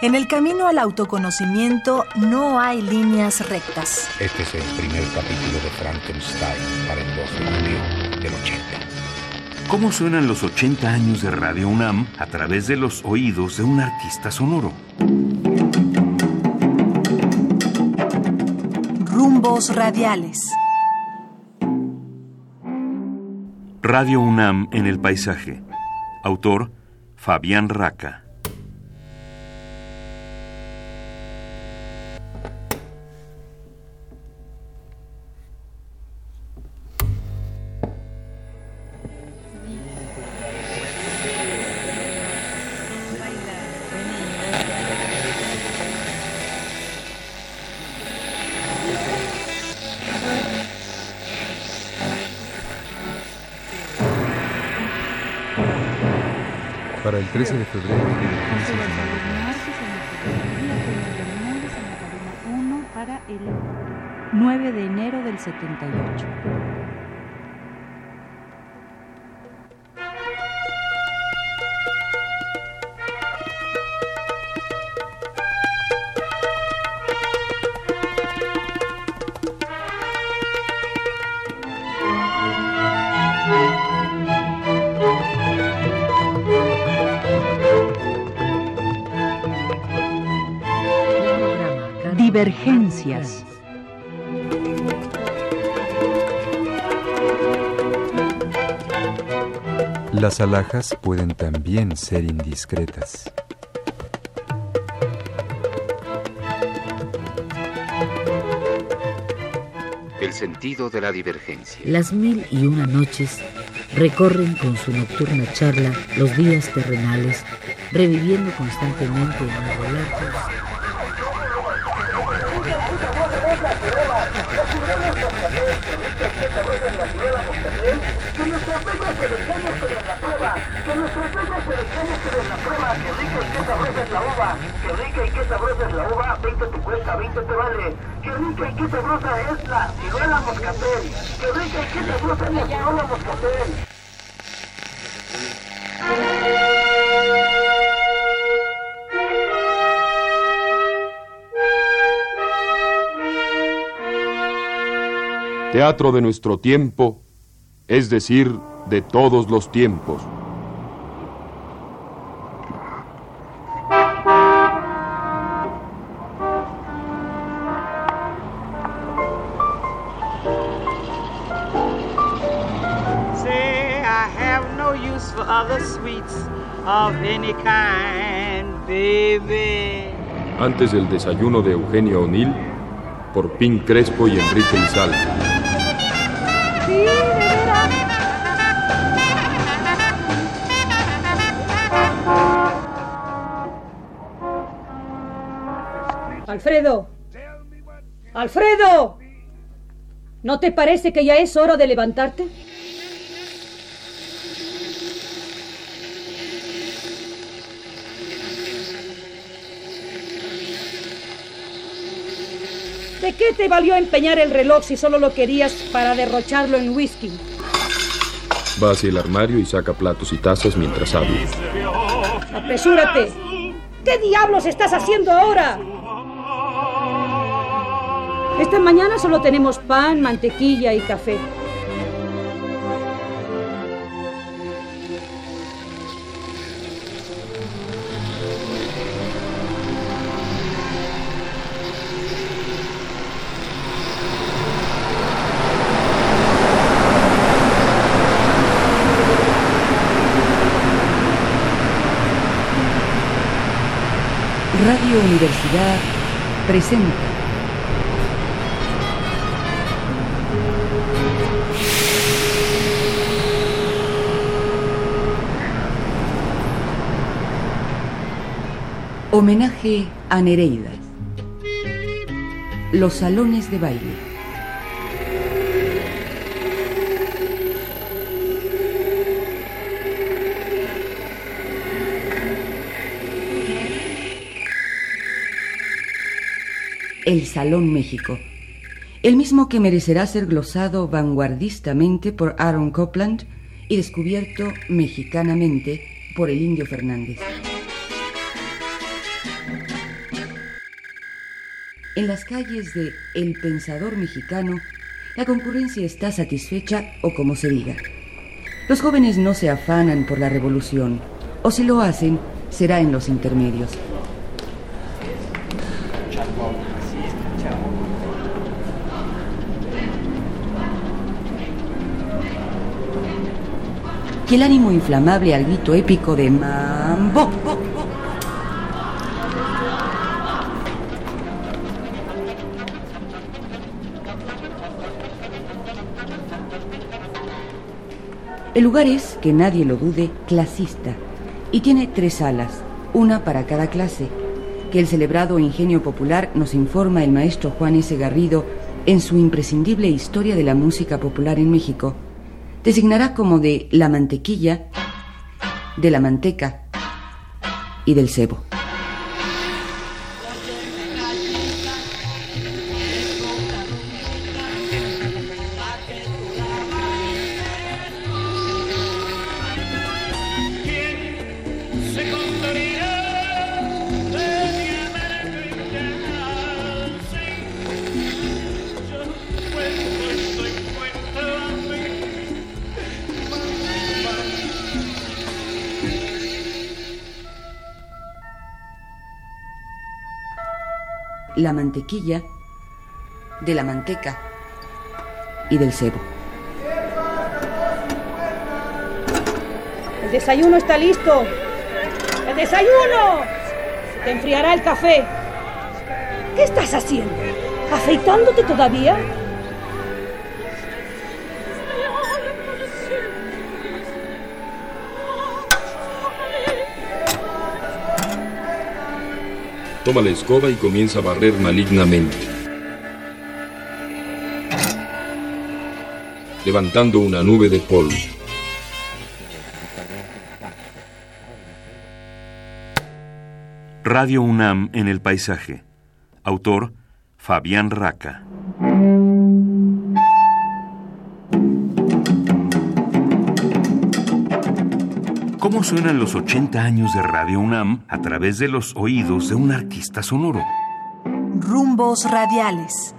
En el camino al autoconocimiento no hay líneas rectas. Este es el primer capítulo de Frankenstein para el 12 de julio del 80. ¿Cómo suenan los 80 años de Radio UNAM a través de los oídos de un artista sonoro? Rumbos radiales. Radio UNAM en el paisaje. Autor Fabián Raca. Para el 13 de febrero, de Uno para el 9 de enero del 78. Divergencias. Las alhajas pueden también ser indiscretas. El sentido de la divergencia. Las mil y una noches recorren con su nocturna charla los días terrenales, reviviendo constantemente en los relatos que nuestros hijos selecciones que de la prueba, que rica y que sabrosa es la uva, que rica y que sabrosa es la uva, 20 te cuesta, 20 te vale, que sabrosa es la ciruela moscatel, que rica y que sabrosa es la ciruela moscatel. Teatro de nuestro tiempo, es decir, de todos los tiempos. Antes del desayuno de Eugenio O'Neill, por Pink Crespo y Enrique Izal. Alfredo. Alfredo. ¿No te parece que ya es hora de levantarte? ¿De qué te valió empeñar el reloj si solo lo querías para derrocharlo en whisky? Va hacia el armario y saca platos y tazas mientras habla. ¡Apresúrate! ¿Qué diablos estás haciendo ahora? Esta mañana solo tenemos pan, mantequilla y café. Universidad presenta Homenaje a Nereida. Los salones de baile. El Salón México, el mismo que merecerá ser glosado vanguardistamente por Aaron Copland y descubierto mexicanamente por el indio Fernández. En las calles de El Pensador Mexicano, la concurrencia está satisfecha o como se diga. Los jóvenes no se afanan por la revolución, o si lo hacen, será en los intermedios. Y el ánimo inflamable al grito épico de Mambo. El lugar es, que nadie lo dude, clasista y tiene tres salas, una para cada clase, que el celebrado ingenio popular nos informa el maestro Juan S. Garrido en su imprescindible Historia de la Música Popular en México. Designará como de la mantequilla, de la manteca y del cebo. La mantequilla, de la manteca y del cebo. El desayuno está listo. ¡El desayuno! Te enfriará el café. ¿Qué estás haciendo? ¿Afeitándote todavía? Toma la escoba y comienza a barrer malignamente. Levantando una nube de polvo. Radio UNAM en el paisaje. Autor Fabián Raca. ¿Cómo suenan los 80 años de Radio UNAM a través de los oídos de un artista sonoro? Rumbos radiales.